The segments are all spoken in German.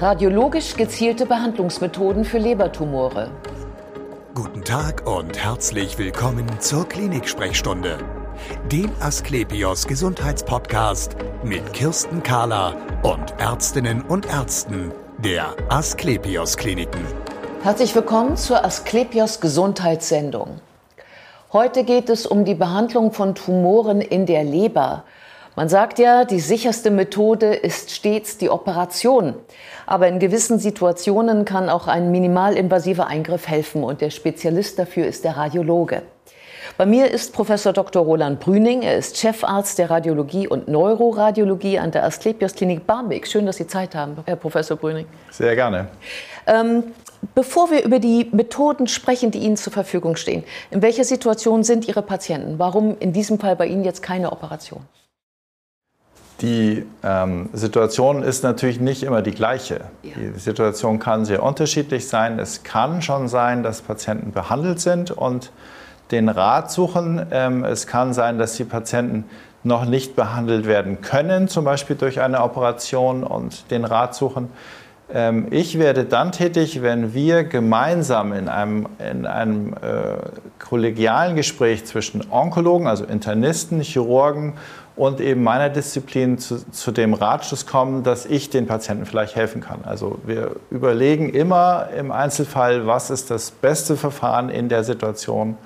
Radiologisch gezielte Behandlungsmethoden für Lebertumore. Guten Tag und herzlich willkommen zur Klinik-Sprechstunde, dem Asklepios Gesundheitspodcast mit Kirsten Kahler und Ärztinnen und Ärzten der Asklepios Kliniken. Herzlich willkommen zur Asklepios Gesundheitssendung. Heute geht es um die Behandlung von Tumoren in der Leber. Man sagt ja, die sicherste Methode ist stets die Operation. Aber in gewissen Situationen kann auch ein minimalinvasiver Eingriff helfen und der Spezialist dafür ist der Radiologe. Bei mir ist Professor Dr. Roland Brüning. Er ist Chefarzt der Radiologie und Neuroradiologie an der Asklepios Klinik Barmbek. Schön, dass Sie Zeit haben, Herr Professor Brüning. Sehr gerne. Ähm, bevor wir über die Methoden sprechen, die Ihnen zur Verfügung stehen, in welcher Situation sind Ihre Patienten? Warum in diesem Fall bei Ihnen jetzt keine Operation? Die ähm, Situation ist natürlich nicht immer die gleiche. Ja. Die Situation kann sehr unterschiedlich sein. Es kann schon sein, dass Patienten behandelt sind und den Rat suchen. Ähm, es kann sein, dass die Patienten noch nicht behandelt werden können, zum Beispiel durch eine Operation und den Rat suchen. Ähm, ich werde dann tätig, wenn wir gemeinsam in einem, in einem äh, kollegialen Gespräch zwischen Onkologen, also Internisten, Chirurgen und eben meiner Disziplin zu, zu, dem Ratschluss kommen, dass ich den Patienten vielleicht helfen kann. Also wir überlegen immer im Einzelfall, was ist das beste Verfahren in der Situation,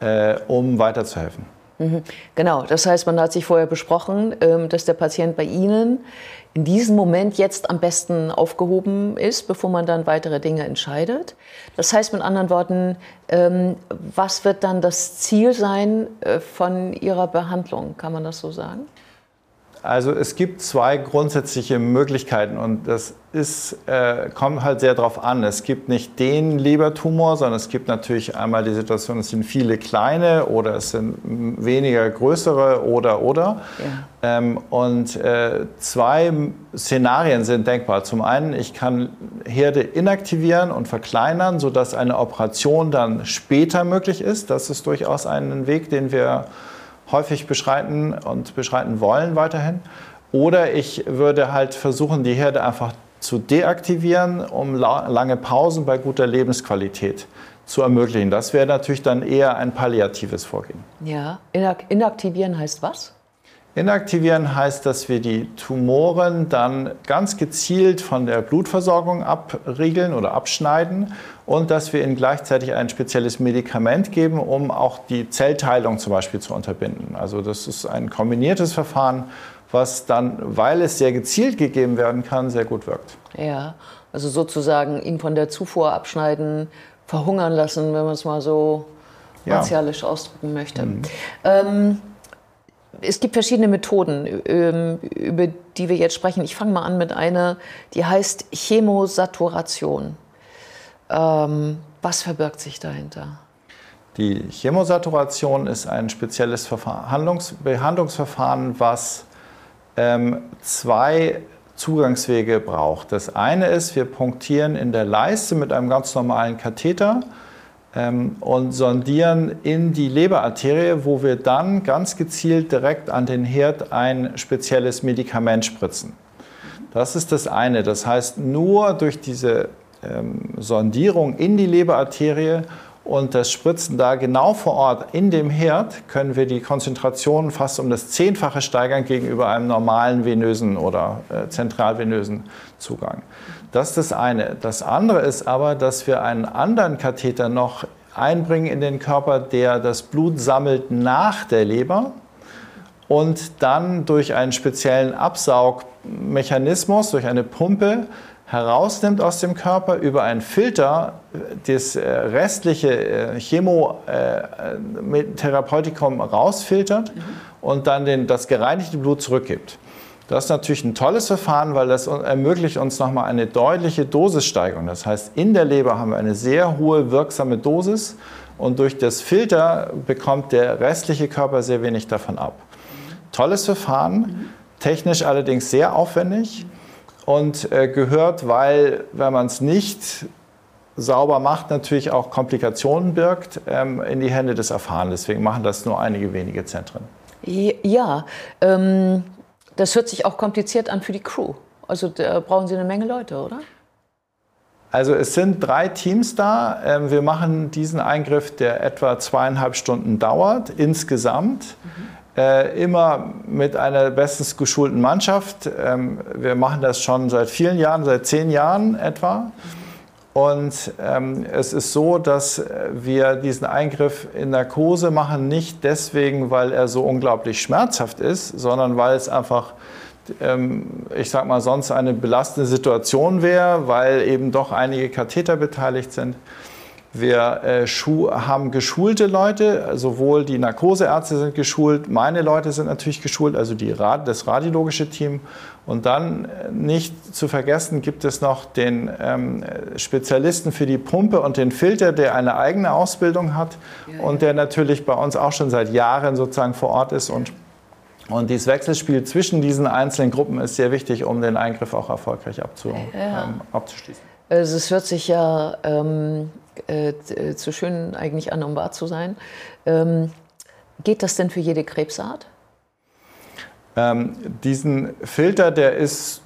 äh, um weiterzuhelfen. Mhm. Genau, das heißt, man hat sich vorher besprochen, ähm, dass der Patient bei Ihnen in diesem Moment jetzt am besten aufgehoben ist, bevor man dann weitere Dinge entscheidet. Das heißt mit anderen Worten, ähm, was wird dann das Ziel sein äh, von Ihrer Behandlung? Kann man das so sagen? Also es gibt zwei grundsätzliche Möglichkeiten und das ist, äh, kommt halt sehr darauf an. Es gibt nicht den Lebertumor, sondern es gibt natürlich einmal die Situation, es sind viele kleine oder es sind weniger größere oder oder. Ja. Ähm, und äh, zwei Szenarien sind denkbar. Zum einen, ich kann Herde inaktivieren und verkleinern, sodass eine Operation dann später möglich ist. Das ist durchaus ein Weg, den wir häufig beschreiten und beschreiten wollen weiterhin. Oder ich würde halt versuchen, die Herde einfach zu deaktivieren, um lange Pausen bei guter Lebensqualität zu ermöglichen. Das wäre natürlich dann eher ein palliatives Vorgehen. Ja, inaktivieren heißt was? Inaktivieren heißt, dass wir die Tumoren dann ganz gezielt von der Blutversorgung abriegeln oder abschneiden und dass wir ihnen gleichzeitig ein spezielles Medikament geben, um auch die Zellteilung zum Beispiel zu unterbinden. Also das ist ein kombiniertes Verfahren, was dann, weil es sehr gezielt gegeben werden kann, sehr gut wirkt. Ja, also sozusagen ihn von der Zufuhr abschneiden, verhungern lassen, wenn man es mal so martialisch ja. ausdrücken möchte. Mhm. Ähm, es gibt verschiedene Methoden, ähm, über die wir jetzt sprechen. Ich fange mal an mit einer, die heißt Chemosaturation. Ähm, was verbirgt sich dahinter? Die Chemosaturation ist ein spezielles Behandlungsverfahren, was ähm, zwei Zugangswege braucht. Das eine ist, wir punktieren in der Leiste mit einem ganz normalen Katheter und sondieren in die Leberarterie, wo wir dann ganz gezielt direkt an den Herd ein spezielles Medikament spritzen. Das ist das eine. Das heißt, nur durch diese ähm, Sondierung in die Leberarterie und das Spritzen da genau vor Ort in dem Herd können wir die Konzentration fast um das Zehnfache steigern gegenüber einem normalen venösen oder äh, zentralvenösen Zugang. Das ist das eine. Das andere ist aber, dass wir einen anderen Katheter noch einbringen in den Körper, der das Blut sammelt nach der Leber und dann durch einen speziellen Absaugmechanismus, durch eine Pumpe, herausnimmt aus dem Körper, über einen Filter das äh, restliche äh, Chemotherapeutikum rausfiltert mhm. und dann den, das gereinigte Blut zurückgibt. Das ist natürlich ein tolles Verfahren, weil das ermöglicht uns nochmal eine deutliche Dosissteigerung. Das heißt, in der Leber haben wir eine sehr hohe wirksame Dosis und durch das Filter bekommt der restliche Körper sehr wenig davon ab. Tolles Verfahren, technisch allerdings sehr aufwendig und äh, gehört, weil wenn man es nicht sauber macht, natürlich auch Komplikationen birgt, ähm, in die Hände des Erfahrenen. Deswegen machen das nur einige wenige Zentren. Ja, ähm, das hört sich auch kompliziert an für die Crew. Also da brauchen Sie eine Menge Leute, oder? Also es sind drei Teams da. Ähm, wir machen diesen Eingriff, der etwa zweieinhalb Stunden dauert insgesamt. Mhm. Immer mit einer bestens geschulten Mannschaft. Ähm, wir machen das schon seit vielen Jahren, seit zehn Jahren etwa. Mhm. Und ähm, es ist so, dass wir diesen Eingriff in Narkose machen, nicht deswegen, weil er so unglaublich schmerzhaft ist, sondern weil es einfach ähm, ich sag mal, sonst eine belastende Situation wäre, weil eben doch einige Katheter beteiligt sind. Wir äh, haben geschulte Leute, sowohl die Narkoseärzte sind geschult, meine Leute sind natürlich geschult, also die, das radiologische Team. Und dann äh, nicht zu vergessen gibt es noch den ähm, Spezialisten für die Pumpe und den Filter, der eine eigene Ausbildung hat ja, und der natürlich bei uns auch schon seit Jahren sozusagen vor Ort ist und und dieses Wechselspiel zwischen diesen einzelnen Gruppen ist sehr wichtig, um den Eingriff auch erfolgreich abzu, ja. ähm, abzuschließen. Also es hört sich ja ähm, äh, zu schön eigentlich an, um wahr zu sein. Ähm, geht das denn für jede Krebsart? Ähm, diesen Filter, der ist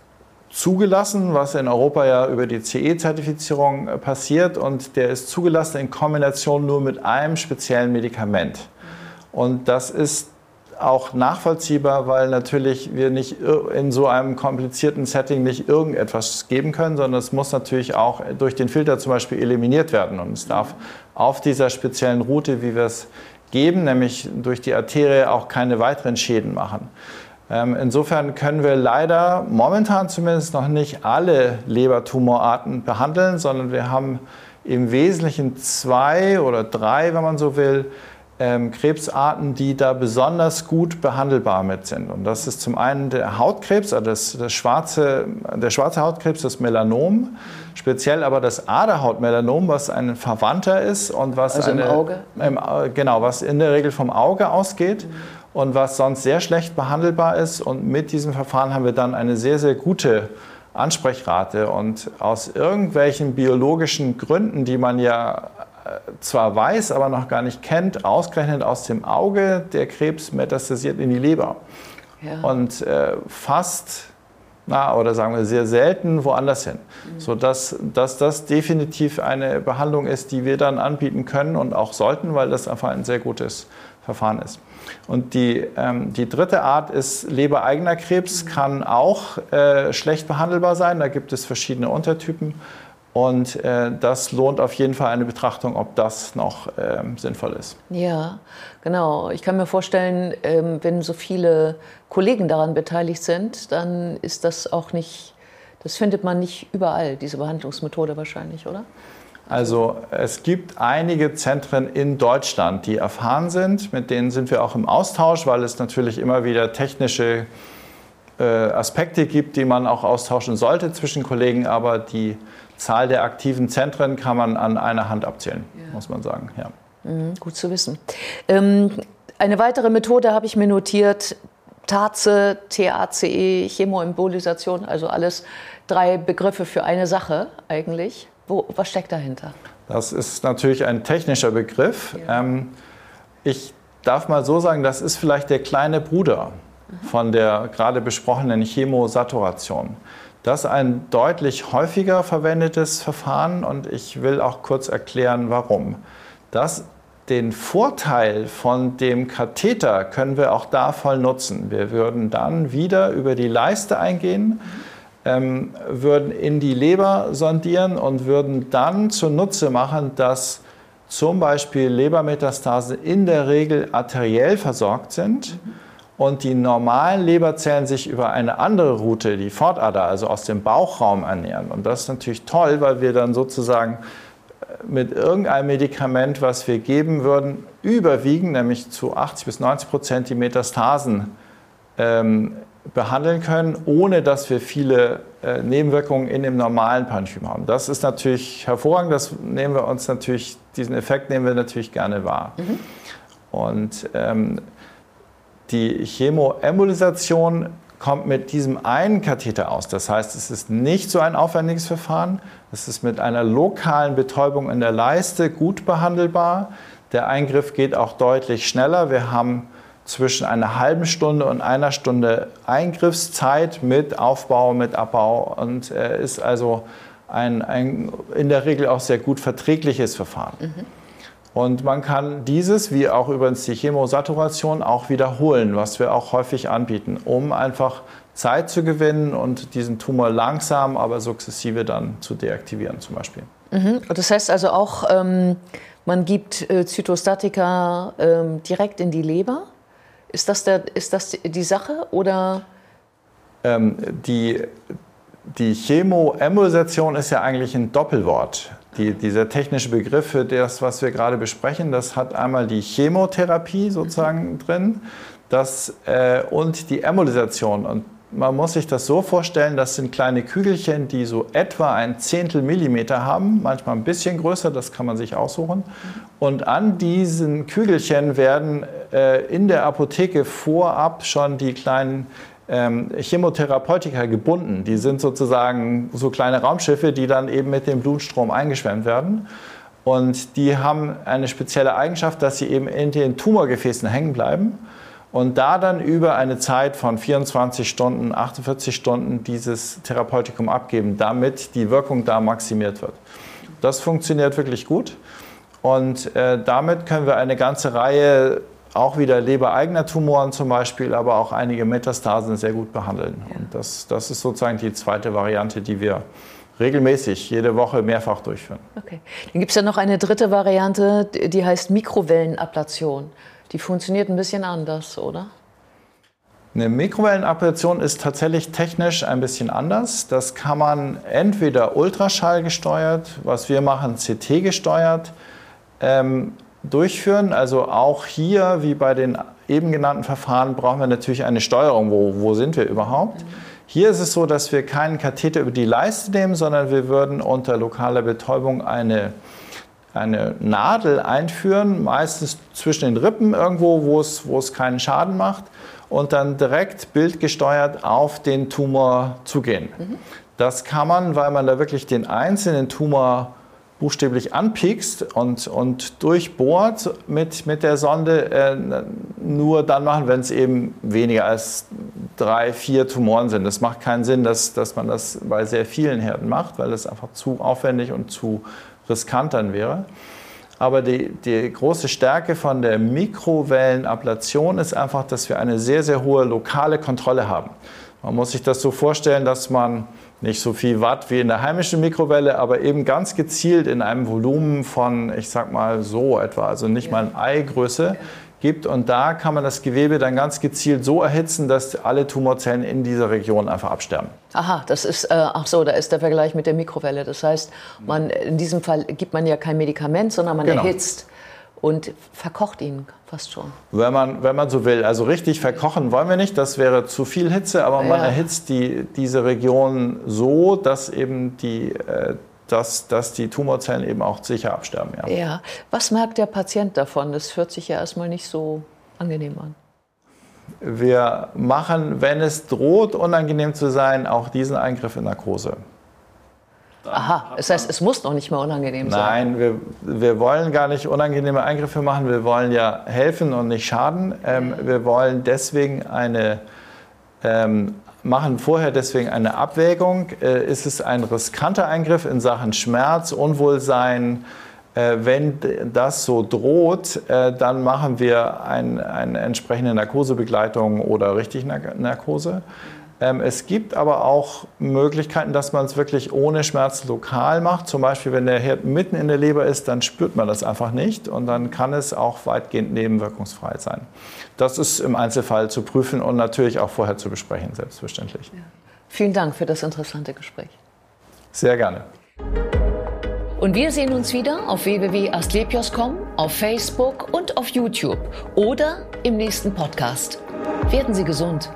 zugelassen, was in Europa ja über die CE-Zertifizierung äh, passiert und der ist zugelassen in Kombination nur mit einem speziellen Medikament. Und das ist auch nachvollziehbar, weil natürlich wir nicht in so einem komplizierten Setting nicht irgendetwas geben können, sondern es muss natürlich auch durch den Filter zum Beispiel eliminiert werden. Und es darf auf dieser speziellen Route, wie wir es geben, nämlich durch die Arterie, auch keine weiteren Schäden machen. Ähm, insofern können wir leider momentan zumindest noch nicht alle Lebertumorarten behandeln, sondern wir haben im Wesentlichen zwei oder drei, wenn man so will, ähm, Krebsarten, die da besonders gut behandelbar mit sind. Und das ist zum einen der Hautkrebs, also das, das schwarze, der schwarze Hautkrebs, das Melanom, speziell aber das Aderhautmelanom, was ein Verwandter ist und was also eine, im Auge? Im, genau, was in der Regel vom Auge ausgeht. Mhm. Und was sonst sehr schlecht behandelbar ist. Und mit diesem Verfahren haben wir dann eine sehr, sehr gute Ansprechrate. Und aus irgendwelchen biologischen Gründen, die man ja zwar weiß, aber noch gar nicht kennt, ausgerechnet aus dem Auge der Krebs metastasiert in die Leber. Ja. Und äh, fast, na, oder sagen wir sehr selten woanders hin. Mhm. Sodass dass das definitiv eine Behandlung ist, die wir dann anbieten können und auch sollten, weil das einfach ein sehr gutes Verfahren ist. Und die, ähm, die dritte Art ist lebereigener Krebs, mhm. kann auch äh, schlecht behandelbar sein. Da gibt es verschiedene Untertypen. Und äh, das lohnt auf jeden Fall eine Betrachtung, ob das noch ähm, sinnvoll ist. Ja, genau. Ich kann mir vorstellen, ähm, wenn so viele Kollegen daran beteiligt sind, dann ist das auch nicht, das findet man nicht überall, diese Behandlungsmethode wahrscheinlich, oder? Also es gibt einige Zentren in Deutschland, die erfahren sind. Mit denen sind wir auch im Austausch, weil es natürlich immer wieder technische äh, Aspekte gibt, die man auch austauschen sollte zwischen Kollegen, aber die Zahl der aktiven Zentren kann man an einer Hand abzählen, ja. muss man sagen. Ja. Mhm, gut zu wissen. Ähm, eine weitere Methode habe ich mir notiert, TACE, TACE, Chemoembolisation, also alles drei Begriffe für eine Sache eigentlich. Wo, was steckt dahinter? Das ist natürlich ein technischer Begriff. Ja. Ähm, ich darf mal so sagen, das ist vielleicht der kleine Bruder mhm. von der gerade besprochenen Chemosaturation. Das ist ein deutlich häufiger verwendetes Verfahren und ich will auch kurz erklären, warum. Das den Vorteil von dem Katheter können wir auch da voll nutzen. Wir würden dann wieder über die Leiste eingehen, ähm, würden in die Leber sondieren und würden dann zunutze machen, dass zum Beispiel Lebermetastasen in der Regel arteriell versorgt sind. Mhm und die normalen Leberzellen sich über eine andere Route, die Fortader, also aus dem Bauchraum ernähren. Und das ist natürlich toll, weil wir dann sozusagen äh, mit irgendeinem Medikament, was wir geben würden, überwiegen, nämlich zu 80 bis 90 Prozent die Metastasen ähm, behandeln können, ohne dass wir viele äh, Nebenwirkungen in dem normalen Parenchym haben. Das ist natürlich hervorragend, das nehmen wir uns natürlich, diesen Effekt nehmen wir natürlich gerne wahr. Mhm. Und ähm, die Chemoembolisation kommt mit diesem einen Katheter aus. Das heißt, es ist nicht so ein aufwendiges Verfahren. Es ist mit einer lokalen Betäubung in der Leiste gut behandelbar. Der Eingriff geht auch deutlich schneller. Wir haben zwischen einer halben Stunde und einer Stunde Eingriffszeit mit Aufbau, mit Abbau und äh, ist also ein, ein in der Regel auch sehr gut verträgliches Verfahren. Mhm. Und man kann dieses, wie auch übrigens die Chemosaturation, auch wiederholen, was wir auch häufig anbieten, um einfach Zeit zu gewinnen und diesen Tumor langsam, aber sukzessive dann zu deaktivieren zum Beispiel. Mhm. Das heißt also auch, ähm, man gibt äh, Zytostatika ähm, direkt in die Leber? Ist das, der, ist das die Sache oder? Ähm, die, die Chemoemulsation ist ja eigentlich ein Doppelwort. Die, dieser technische Begriff für das, was wir gerade besprechen, das hat einmal die Chemotherapie sozusagen mhm. drin das, äh, und die Emulsation. Und man muss sich das so vorstellen, das sind kleine Kügelchen, die so etwa ein Zehntel Millimeter haben, manchmal ein bisschen größer, das kann man sich aussuchen. Und an diesen Kügelchen werden äh, in der Apotheke vorab schon die kleinen ähm, Chemotherapeutika gebunden. Die sind sozusagen so kleine Raumschiffe, die dann eben mit dem Blutstrom eingeschwemmt werden. Und die haben eine spezielle Eigenschaft, dass sie eben in den Tumorgefäßen hängen bleiben und da dann über eine Zeit von 24 Stunden, 48 Stunden dieses Therapeutikum abgeben, damit die Wirkung da maximiert wird. Das funktioniert wirklich gut und äh, damit können wir eine ganze Reihe auch wieder lebereigener Tumoren zum Beispiel, aber auch einige Metastasen sehr gut behandeln. Und das, das ist sozusagen die zweite Variante, die wir regelmäßig, jede Woche mehrfach durchführen. Okay. Dann gibt es ja noch eine dritte Variante, die heißt Mikrowellenablation die funktioniert ein bisschen anders, oder? Eine Mikrowellenablation ist tatsächlich technisch ein bisschen anders. Das kann man entweder Ultraschall gesteuert, was wir machen, CT gesteuert, ähm, durchführen. Also auch hier, wie bei den eben genannten Verfahren, brauchen wir natürlich eine Steuerung. Wo, wo sind wir überhaupt? Mhm. Hier ist es so, dass wir keinen Katheter über die Leiste nehmen, sondern wir würden unter lokaler Betäubung eine eine Nadel einführen, meistens zwischen den Rippen irgendwo, wo es, wo es keinen Schaden macht und dann direkt bildgesteuert auf den Tumor zugehen. Mhm. Das kann man, weil man da wirklich den einzelnen Tumor buchstäblich anpiekst und, und durchbohrt mit, mit der Sonde, äh, nur dann machen, wenn es eben weniger als drei, vier Tumoren sind. Das macht keinen Sinn, dass, dass man das bei sehr vielen Herden macht, weil das einfach zu aufwendig und zu riskant dann wäre. Aber die, die große Stärke von der Mikrowellenablation ist einfach, dass wir eine sehr, sehr hohe lokale Kontrolle haben. Man muss sich das so vorstellen, dass man nicht so viel Watt wie in der heimischen Mikrowelle, aber eben ganz gezielt in einem Volumen von, ich sag mal so etwa, also nicht mal ein Eigröße, gibt. Und da kann man das Gewebe dann ganz gezielt so erhitzen, dass alle Tumorzellen in dieser Region einfach absterben. Aha, das ist, äh, ach so, da ist der Vergleich mit der Mikrowelle. Das heißt, man, in diesem Fall gibt man ja kein Medikament, sondern man genau. erhitzt und verkocht ihn fast schon. Wenn man, wenn man so will. Also richtig verkochen wollen wir nicht, das wäre zu viel Hitze, aber ja. man erhitzt die, diese Region so, dass eben die äh, dass, dass die Tumorzellen eben auch sicher absterben. Ja. ja. Was merkt der Patient davon? Das hört sich ja erstmal nicht so angenehm an. Wir machen, wenn es droht, unangenehm zu sein, auch diesen Eingriff in Narkose. Aha, das heißt, es muss noch nicht mal unangenehm sein. Nein, wir, wir wollen gar nicht unangenehme Eingriffe machen. Wir wollen ja helfen und nicht schaden. Ähm, wir wollen deswegen eine ähm, machen vorher deswegen eine Abwägung. Äh, ist es ein riskanter Eingriff in Sachen Schmerz, Unwohlsein? Äh, wenn das so droht, äh, dann machen wir ein, eine entsprechende Narkosebegleitung oder richtig Narkose. Ähm, es gibt aber auch Möglichkeiten, dass man es wirklich ohne Schmerz lokal macht. Zum Beispiel, wenn der Herd mitten in der Leber ist, dann spürt man das einfach nicht und dann kann es auch weitgehend nebenwirkungsfrei sein. Das ist im Einzelfall zu prüfen und natürlich auch vorher zu besprechen, selbstverständlich. Ja. Vielen Dank für das interessante Gespräch. Sehr gerne. Und wir sehen uns wieder auf www.astlepios.com, auf Facebook und auf YouTube oder im nächsten Podcast. Werden Sie gesund.